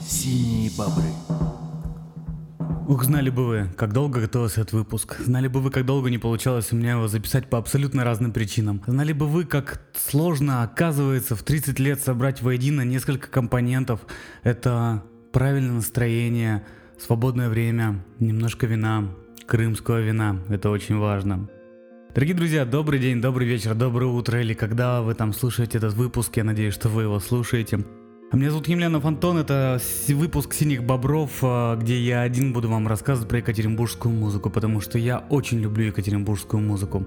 Синие бобры. Ух, знали бы вы, как долго готовился этот выпуск. Знали бы вы, как долго не получалось у меня его записать по абсолютно разным причинам. Знали бы вы, как сложно оказывается в 30 лет собрать воедино несколько компонентов. Это правильное настроение, свободное время, немножко вина, крымского вина. Это очень важно. Дорогие друзья, добрый день, добрый вечер, доброе утро или когда вы там слушаете этот выпуск, я надеюсь, что вы его слушаете. Меня зовут Емельянов Антон, это выпуск «Синих бобров», а, где я один буду вам рассказывать про екатеринбургскую музыку, потому что я очень люблю екатеринбургскую музыку.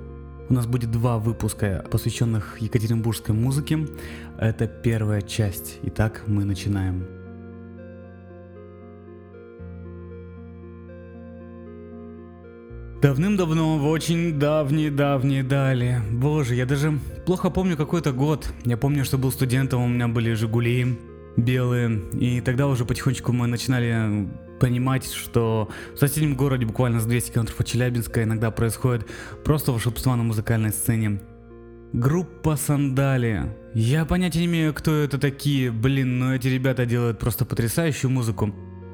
У нас будет два выпуска, посвященных екатеринбургской музыке. Это первая часть. Итак, мы начинаем. Давным-давно, в очень давние-давние дали. Боже, я даже плохо помню какой-то год. Я помню, что был студентом, у меня были «Жигули», белые. И тогда уже потихонечку мы начинали понимать, что в соседнем городе, буквально за 200 километров от Челябинска, иногда происходит просто волшебство на музыкальной сцене. Группа Сандали. Я понятия не имею, кто это такие, блин, но эти ребята делают просто потрясающую музыку.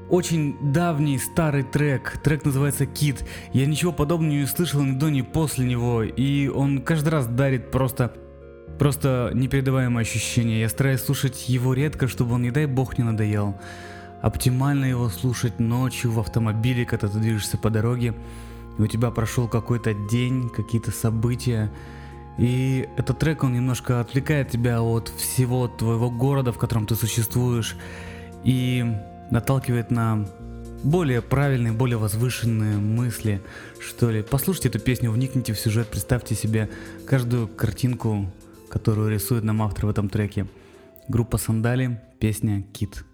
Очень давний старый трек, трек называется Кит. Я ничего подобного не слышал ни до, ни после него, и он каждый раз дарит просто Просто непередаваемое ощущение. Я стараюсь слушать его редко, чтобы он, не дай бог, не надоел. Оптимально его слушать ночью в автомобиле, когда ты движешься по дороге, и у тебя прошел какой-то день, какие-то события. И этот трек, он немножко отвлекает тебя от всего твоего города, в котором ты существуешь, и наталкивает на более правильные, более возвышенные мысли, что ли. Послушайте эту песню, вникните в сюжет, представьте себе каждую картинку которую рисует нам автор в этом треке. Группа Сандали, песня «Кит».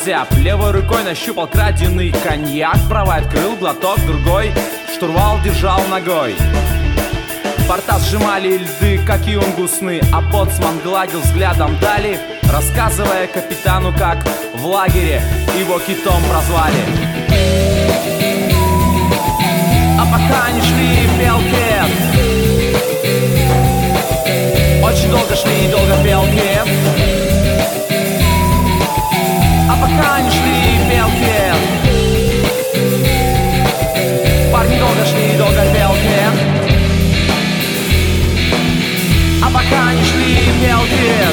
Озяб Левой рукой нащупал краденый коньяк Правой открыл глоток, другой штурвал держал ногой. Борта сжимали льды, как юнгусны А боцман гладил взглядом дали Рассказывая капитану, как в лагере его китом прозвали. А пока они шли в Белкет Очень долго шли и долго в Белкет а пока не шли мелкие Парни долго шли, долго мелкие А пока не шли мелкие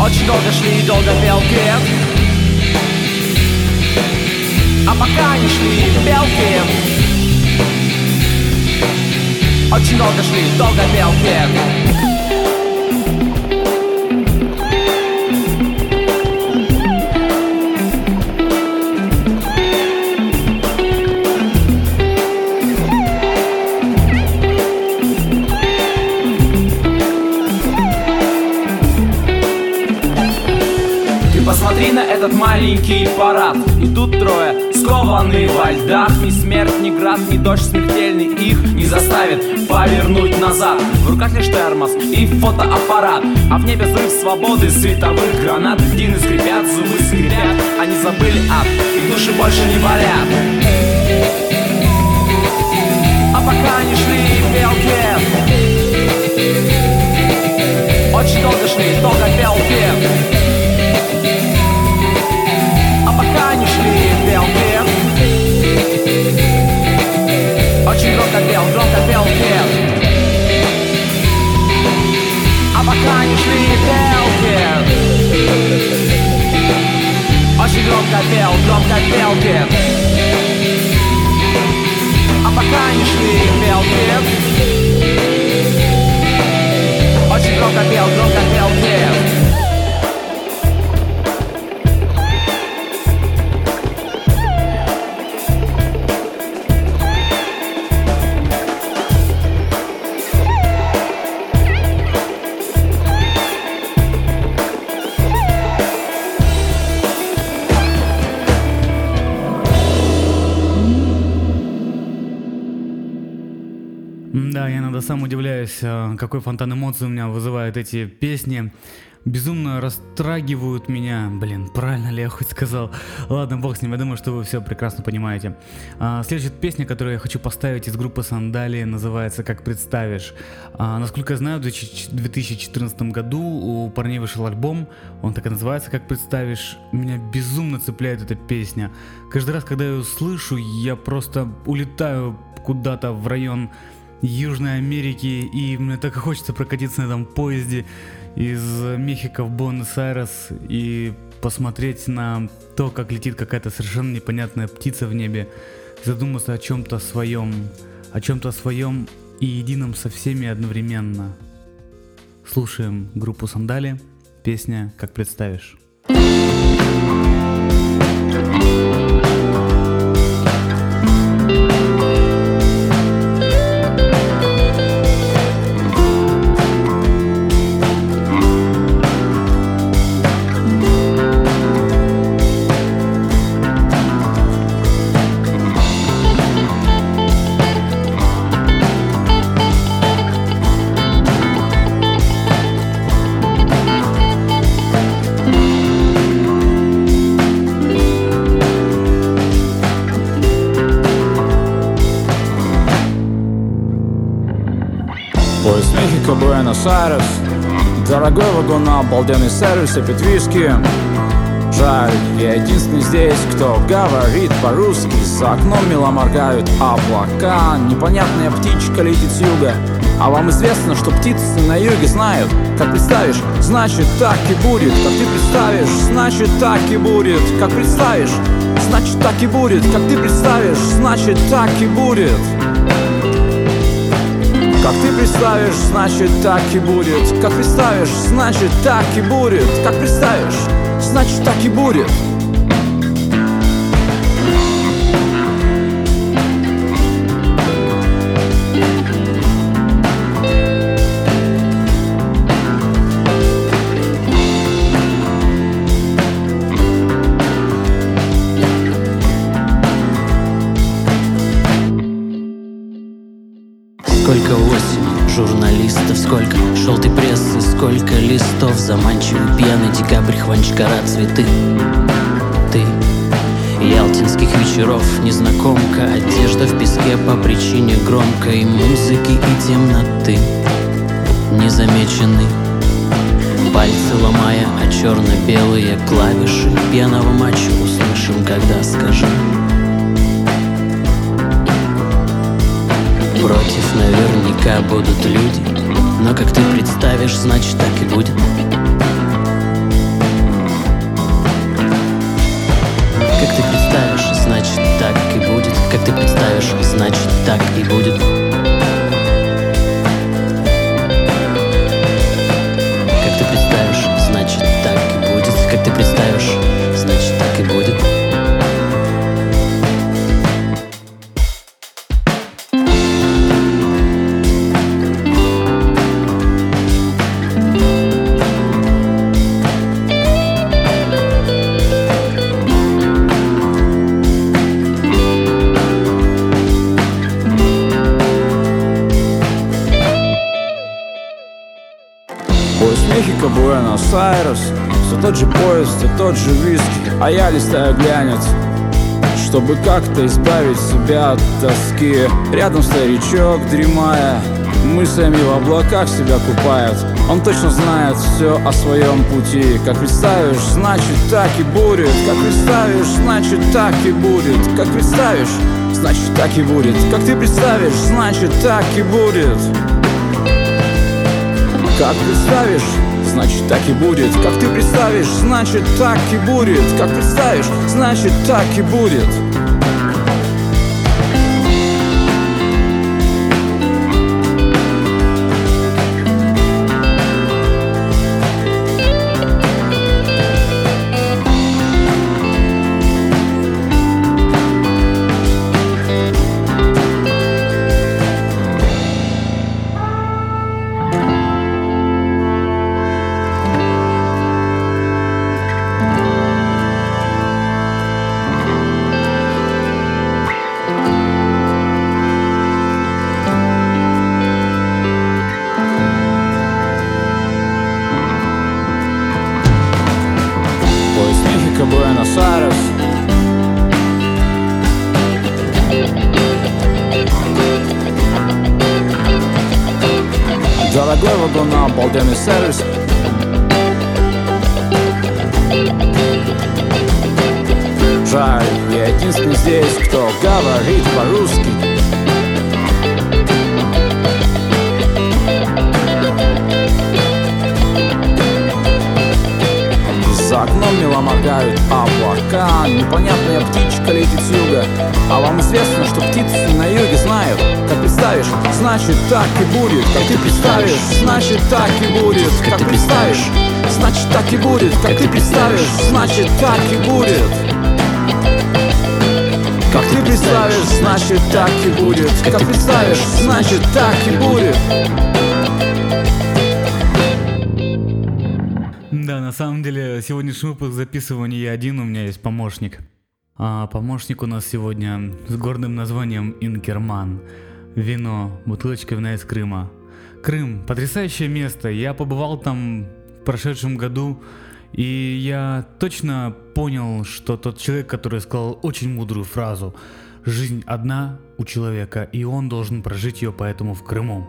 Очень долго шли, долго мелкие А пока не шли мелкие Очень долго шли, долго мелкие этот маленький парад. Идут трое, скованные во льдах. Ни смерть, ни град, ни дождь смертельный Их не заставит повернуть назад. В руках лишь термос и фотоаппарат. А в небе взрыв свободы световых гранат. Дины скрипят, зубы скрипят. Они забыли ад, их души больше не болят. А пока они шли белки. Очень долго шли, долго пел какой фонтан эмоций у меня вызывают эти песни. Безумно растрагивают меня. Блин, правильно ли я хоть сказал? Ладно, бог с ним, я думаю, что вы все прекрасно понимаете. А, следующая песня, которую я хочу поставить из группы Сандали, называется «Как представишь». А, насколько я знаю, в 2014 году у парней вышел альбом, он так и называется «Как представишь». Меня безумно цепляет эта песня. Каждый раз, когда я ее слышу, я просто улетаю куда-то в район Южной Америки, и мне так и хочется прокатиться на этом поезде из Мехико в Буэнос-Айрес и посмотреть на то, как летит какая-то совершенно непонятная птица в небе, задуматься о чем-то своем, о чем-то своем и едином со всеми одновременно. Слушаем группу Сандали, песня «Как представишь». Буэнос-Айрес Дорогой вагон на обалденный сервис и пить виски. Жаль, я единственный здесь, кто говорит по-русски. За окном мило моргают облака. Непонятная птичка летит с юга. А вам известно, что птицы на юге знают. Как представишь, значит так и будет. Как ты представишь, значит так и будет. Как представишь, значит так и будет. Как ты представишь, значит так и будет ты представишь, значит так и будет. Как представишь, значит так и будет. Как представишь, значит так и будет пьяный декабрь, хванчкара, цветы. Ты. Ялтинских вечеров незнакомка Одежда в песке по причине громкой музыки и темноты. Незамеченный. Пальцы ломая, а черно-белые клавиши. Пьяного матча услышим, когда скажем Против наверняка будут люди Но как ты представишь, значит так и будет Как ты представишь, значит так и будет. Как ты представишь, значит так и будет. Как ты представишь, значит так и будет. Как ты представишь, Мехико, Буэнос-Айрес Все тот же поезд, все тот же виски. А я листаю глянец чтобы как-то избавить себя от тоски. Рядом старичок, дремая Мыслями в облаках себя купает. Он точно знает все о своем пути. Как представишь, значит так и будет. Как представишь, значит так и будет. Как представишь, значит так и будет. Как ты представишь, значит так и будет Как представишь, значит так и будет. Как ты представишь, значит так и будет. Как представишь, значит так и будет Дорогой вагон так и будет Как ты представишь, значит так и будет как ты представишь, значит так и будет Как представишь, значит так и будет Да, на самом деле, сегодняшний выпуск записываю не я один, у меня есть помощник. А помощник у нас сегодня с гордым названием Инкерман. Вино, бутылочка вина из Крыма. Крым, потрясающее место. Я побывал там прошедшем году, и я точно понял, что тот человек, который сказал очень мудрую фразу «Жизнь одна у человека, и он должен прожить ее поэтому в Крыму».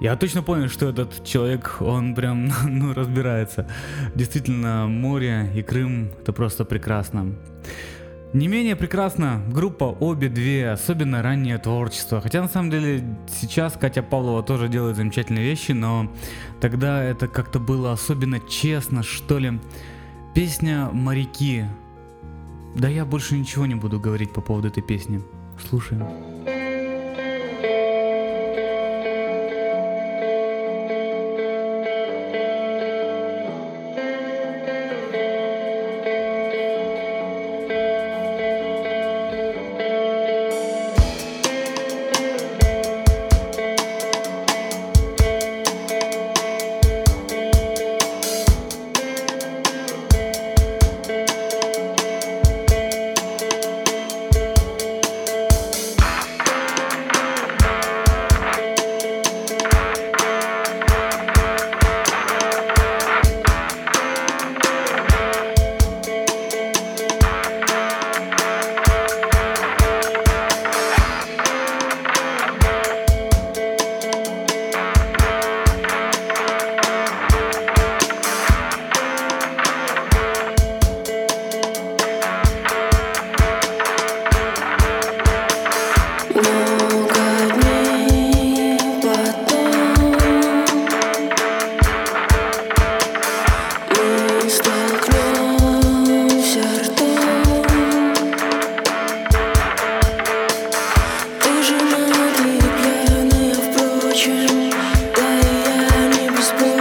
Я точно понял, что этот человек, он прям, ну, разбирается. Действительно, море и Крым — это просто прекрасно. Не менее прекрасно группа обе две, особенно раннее творчество. Хотя на самом деле сейчас Катя Павлова тоже делает замечательные вещи, но тогда это как-то было особенно честно, что ли. Песня «Моряки». Да я больше ничего не буду говорить по поводу этой песни. Слушаем. как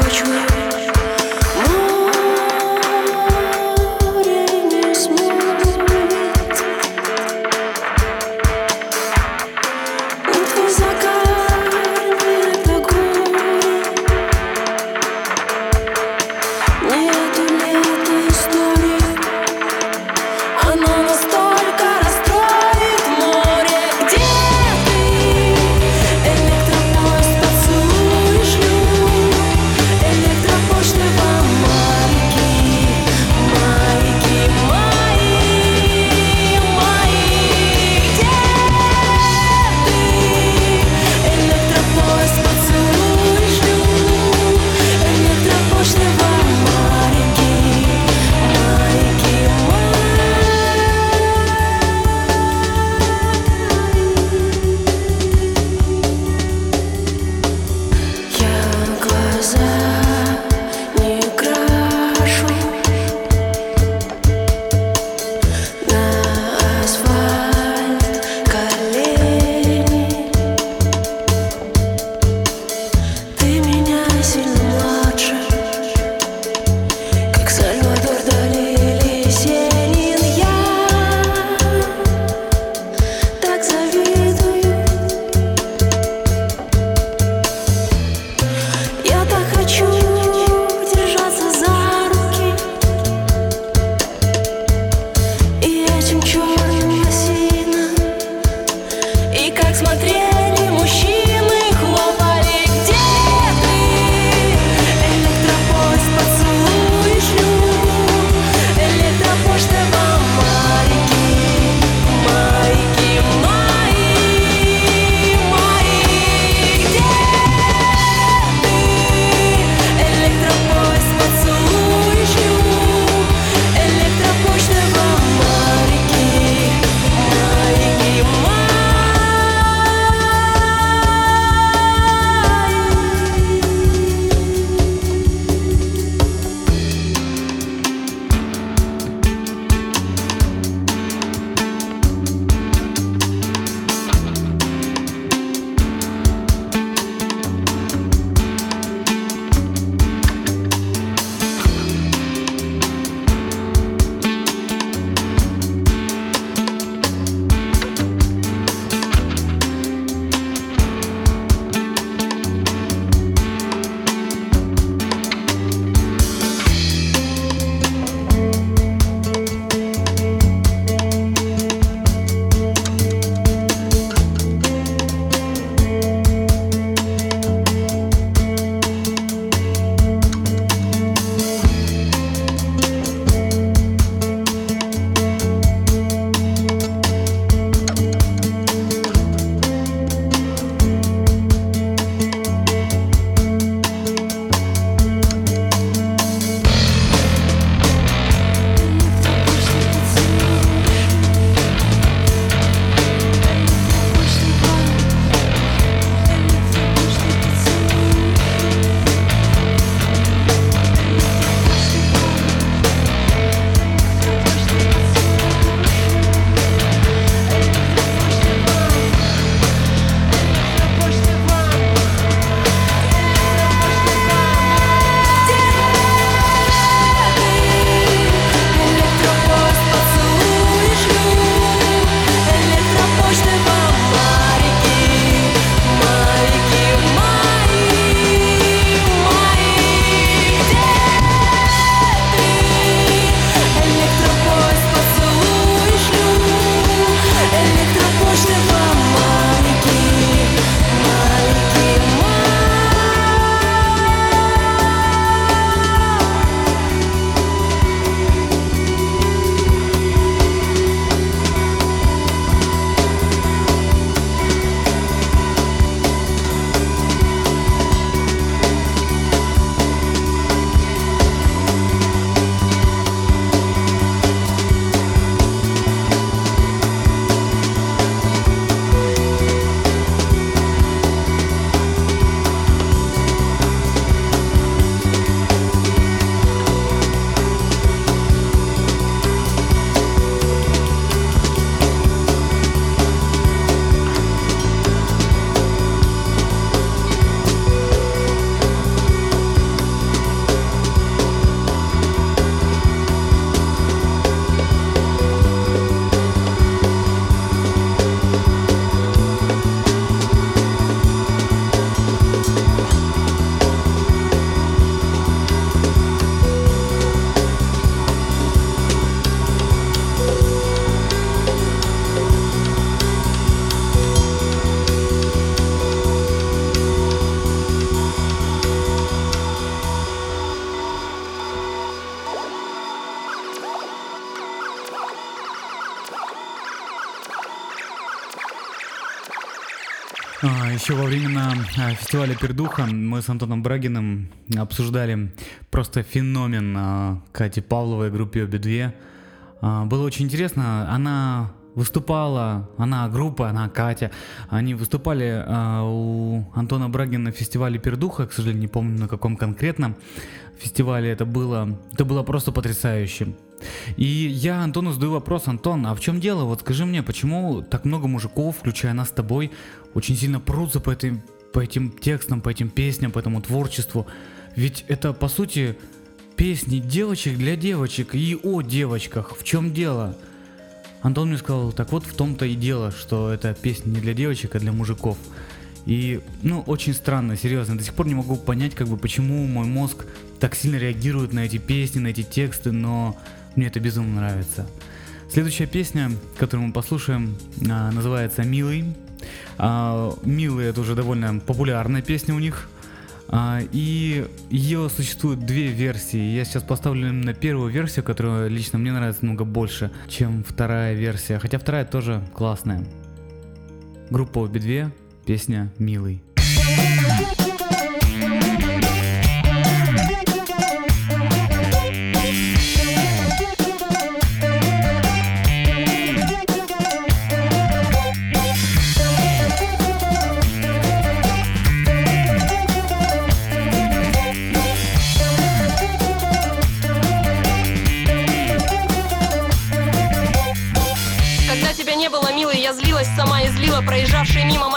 you. Фестиваля Пердуха мы с Антоном Брагиным обсуждали просто феномен а, Кати Павловой группе Обе две. А, Было очень интересно. Она выступала, она группа, она Катя. Они выступали а, у Антона Брагина на фестивале Пердуха, к сожалению, не помню на каком конкретном фестивале это было. Это было просто потрясающе. И я Антону задаю вопрос, Антон, а в чем дело? Вот скажи мне, почему так много мужиков, включая нас с тобой, очень сильно прутся по, этой, по этим текстам, по этим песням, по этому творчеству? Ведь это, по сути, песни девочек для девочек и о девочках. В чем дело? Антон мне сказал, так вот в том-то и дело, что это песня не для девочек, а для мужиков. И, ну, очень странно, серьезно, до сих пор не могу понять, как бы, почему мой мозг так сильно реагирует на эти песни, на эти тексты, но мне это безумно нравится. Следующая песня, которую мы послушаем, а, называется «Милый». А, Милый это уже довольно популярная песня у них. А, и ее существует две версии. Я сейчас поставлю именно первую версию, которая лично мне нравится намного больше, чем вторая версия. Хотя вторая тоже классная. Группа обе две, песня «Милый».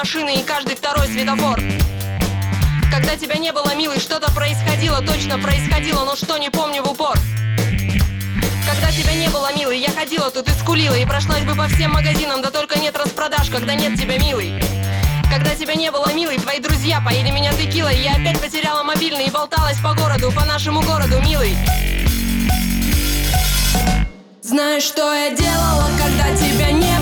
Машины и каждый второй светофор. Когда тебя не было, милый, что-то происходило, точно происходило, но что не помню в упор. Когда тебя не было, милый, я ходила тут и скулила И прошлась бы по всем магазинам, да только нет распродаж, когда нет тебя, милый Когда тебя не было, милый, твои друзья поили меня текилой Я опять потеряла мобильный и болталась по городу, по нашему городу, милый знаешь, что я делала, когда тебя не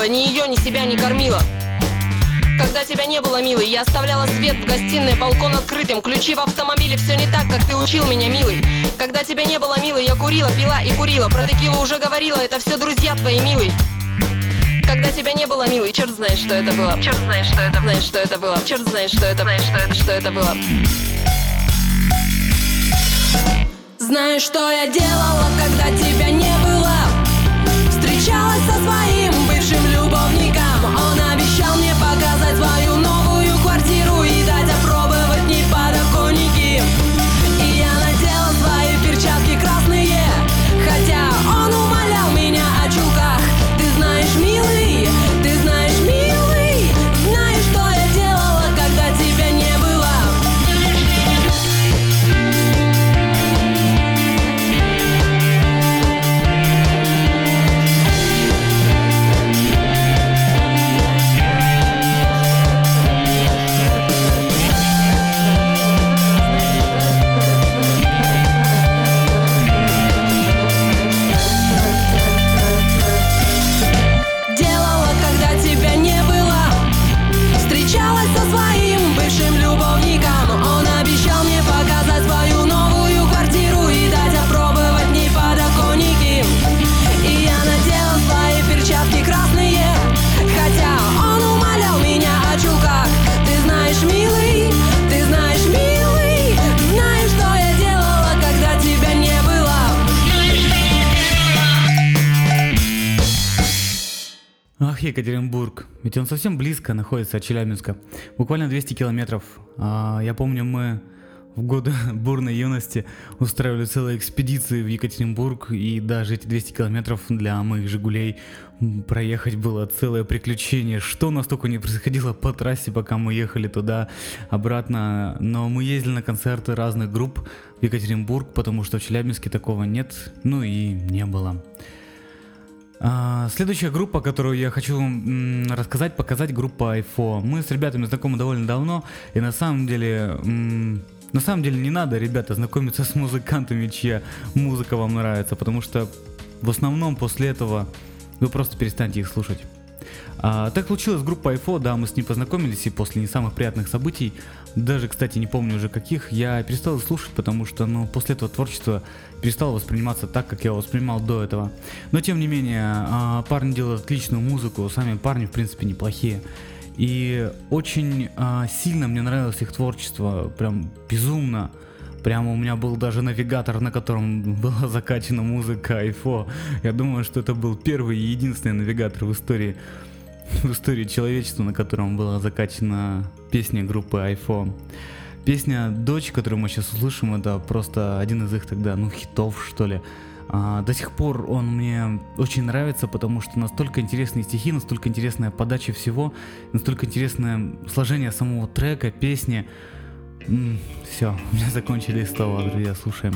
забыла, ни ее, ни себя не кормила когда тебя не было, милый, я оставляла свет в гостиной, балкон открытым Ключи в автомобиле, все не так, как ты учил меня, милый Когда тебя не было, милый, я курила, пила и курила Про текилу уже говорила, это все друзья твои, милый когда тебя не было, милый, черт знает, что это было. Черт знает, что это, знает, что это было. Черт знает, что это, знает, что это, что это было. Знаешь, что я делала, когда тебя не Ах, Екатеринбург. Ведь он совсем близко находится от Челябинска. Буквально 200 километров. А, я помню, мы в годы бурной юности устраивали целые экспедиции в Екатеринбург. И даже эти 200 километров для моих «Жигулей» проехать было целое приключение. Что у нас только не происходило по трассе, пока мы ехали туда, обратно. Но мы ездили на концерты разных групп в Екатеринбург, потому что в Челябинске такого нет, ну и не было. А, Следующая группа, которую я хочу м, рассказать, показать, группа IFO. Мы с ребятами знакомы довольно давно, и на самом деле, на самом деле не надо, ребята, знакомиться с музыкантами, чья музыка вам нравится, потому что в основном после этого вы просто перестанете их слушать. А, так случилось с группой IFO, да, мы с ней познакомились, и после не самых приятных событий, даже, кстати, не помню уже каких, я перестал их слушать, потому что, ну, после этого творчество перестало восприниматься так, как я его воспринимал до этого. Но, тем не менее, а, парни делают отличную музыку, сами парни, в принципе, неплохие. И очень а, сильно мне нравилось их творчество, прям безумно. Прямо у меня был даже навигатор, на котором была закачана музыка iPhone. Я думаю, что это был первый и единственный навигатор в истории в истории человечества, на котором была закачана песня группы iPhone. Песня «Дочь», которую мы сейчас услышим, это просто один из их тогда, ну, хитов, что ли. А, до сих пор он мне очень нравится, потому что настолько интересные стихи, настолько интересная подача всего, настолько интересное сложение самого трека, песни. Все, у меня закончились слова, друзья, слушаем.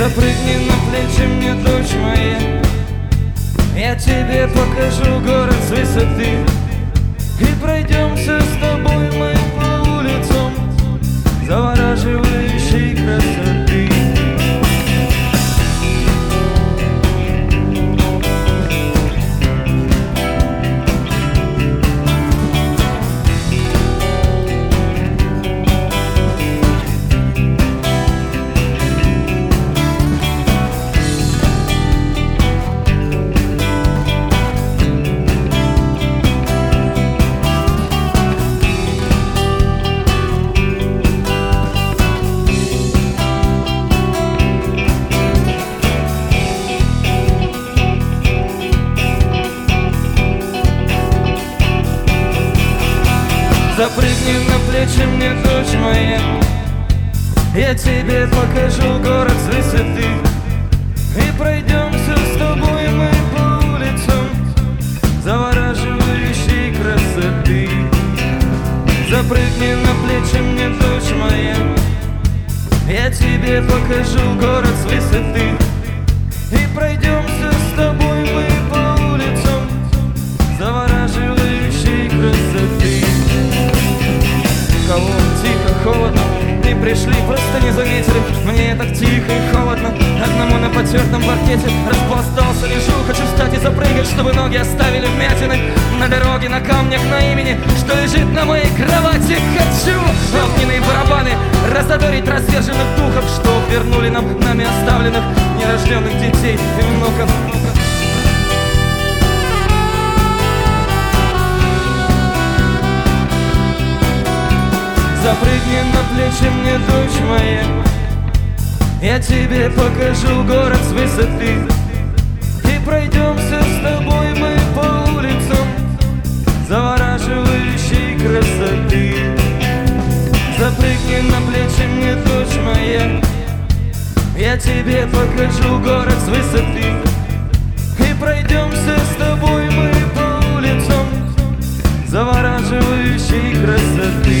Запрыгни на плечи мне, дочь моя. Я тебе покажу город с высоты. И пройдемся с тобой мы на плечи мне, дочь моя. Я тебе покажу город с высоты. И пройдемся с тобой мы по улицам Завораживающей красоты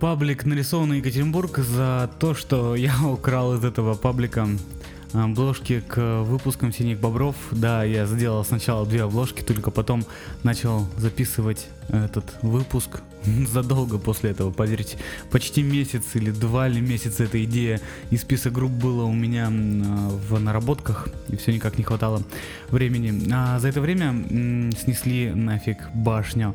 паблик «Нарисованный Екатеринбург» за то, что я украл из этого паблика обложки к выпускам «Синих бобров». Да, я сделал сначала две обложки, только потом начал записывать этот выпуск задолго после этого, поверьте. Почти месяц или два ли месяца эта идея и список групп было у меня в наработках, и все никак не хватало времени. А за это время снесли нафиг башню.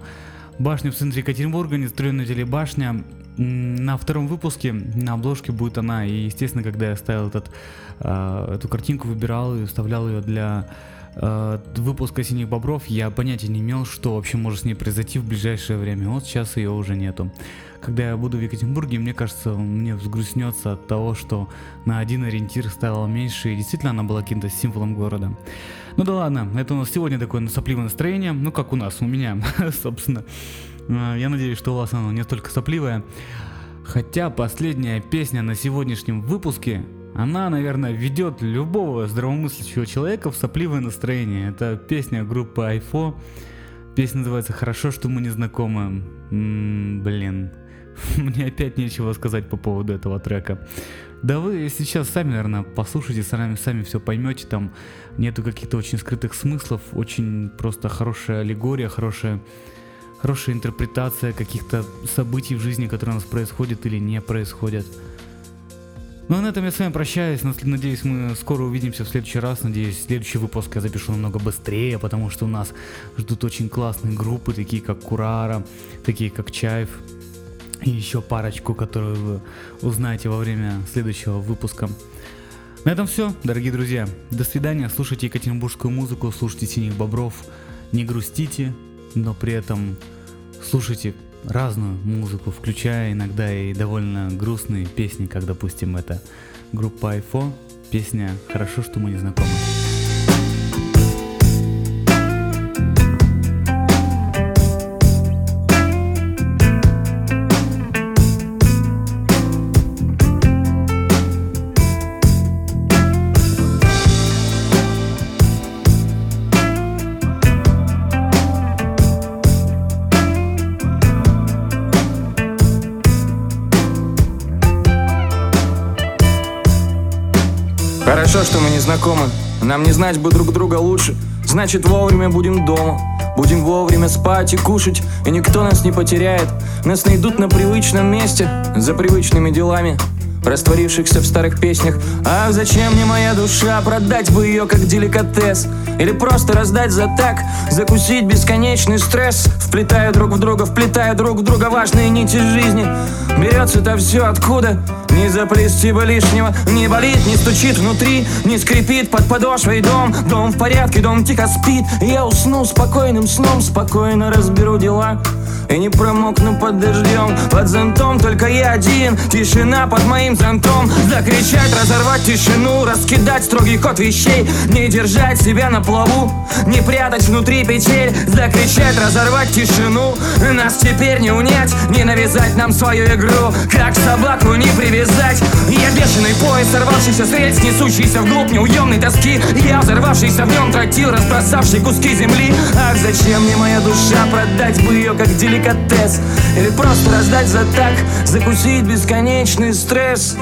Башню в центре Екатеринбурга, нестроенная телебашня. На втором выпуске на обложке будет она. И, естественно, когда я ставил этот, а, эту картинку, выбирал и вставлял ее для э, выпуска «Синих бобров» я понятия не имел, что вообще может с ней произойти в ближайшее время. Вот сейчас ее уже нету. Когда я буду в Екатеринбурге, мне кажется, мне взгрустнется от того, что на один ориентир стало меньше, и действительно она была каким-то символом города. Ну да ладно, это у нас сегодня такое сопливое настроение, ну как у нас, у меня, собственно. Э, Я надеюсь, что у вас оно не столько сопливое. Хотя последняя песня на сегодняшнем выпуске, она, наверное, ведет любого здравомыслящего человека в сопливое настроение. Это песня группы Айфо. Песня называется «Хорошо, что мы не знакомы». М, блин, мне опять нечего сказать по поводу этого трека. Да вы сейчас сами, наверное, послушайте, сами, сами все поймете, там нету каких-то очень скрытых смыслов, очень просто хорошая аллегория, хорошая хорошая интерпретация каких-то событий в жизни, которые у нас происходят или не происходят. Ну а на этом я с вами прощаюсь. Надеюсь, мы скоро увидимся в следующий раз. Надеюсь, следующий выпуск я запишу намного быстрее, потому что у нас ждут очень классные группы, такие как Курара, такие как Чаев. И еще парочку, которую вы узнаете во время следующего выпуска. На этом все, дорогие друзья. До свидания. Слушайте екатеринбургскую музыку, слушайте синих бобров. Не грустите, но при этом слушайте разную музыку, включая иногда и довольно грустные песни, как, допустим, это группа Айфо, песня «Хорошо, что мы не знакомы». Хорошо, что мы не знакомы. Нам не знать бы друг друга лучше. Значит вовремя будем дома. Будем вовремя спать и кушать. И никто нас не потеряет. Нас найдут на привычном месте За привычными делами Растворившихся в старых песнях. Ах, зачем мне моя душа Продать бы ее как деликатес? Или просто раздать за так? Закусить бесконечный стресс? Вплетая друг в друга, вплетая друг в друга Важные нити жизни. Берется-то все откуда Не заплести бы лишнего Не болит, не стучит внутри Не скрипит под подошвой дом. Дом в порядке, дом тихо спит. Я усну спокойным сном Спокойно разберу дела. И не промокну под дождем Под зонтом только я один. Тишина под моим зонтом. Закричать, разорвать тишину Раскидать строгий код вещей. Не держать себя на плаву Не прятать внутри петель. Закричать, разорвать тишину. Нас теперь не унять Не навязать нам свою игру. Как собаку не привязать Я бешеный поезд, сорвавшийся с рельс Несущийся вглубь неуемной тоски. Я взорвавшийся в нем тротил Разбросавший куски земли. Ах, зачем мне моя душа Продать бы ее как деликатес? Или просто раздать за так Закусить бесконечный стресс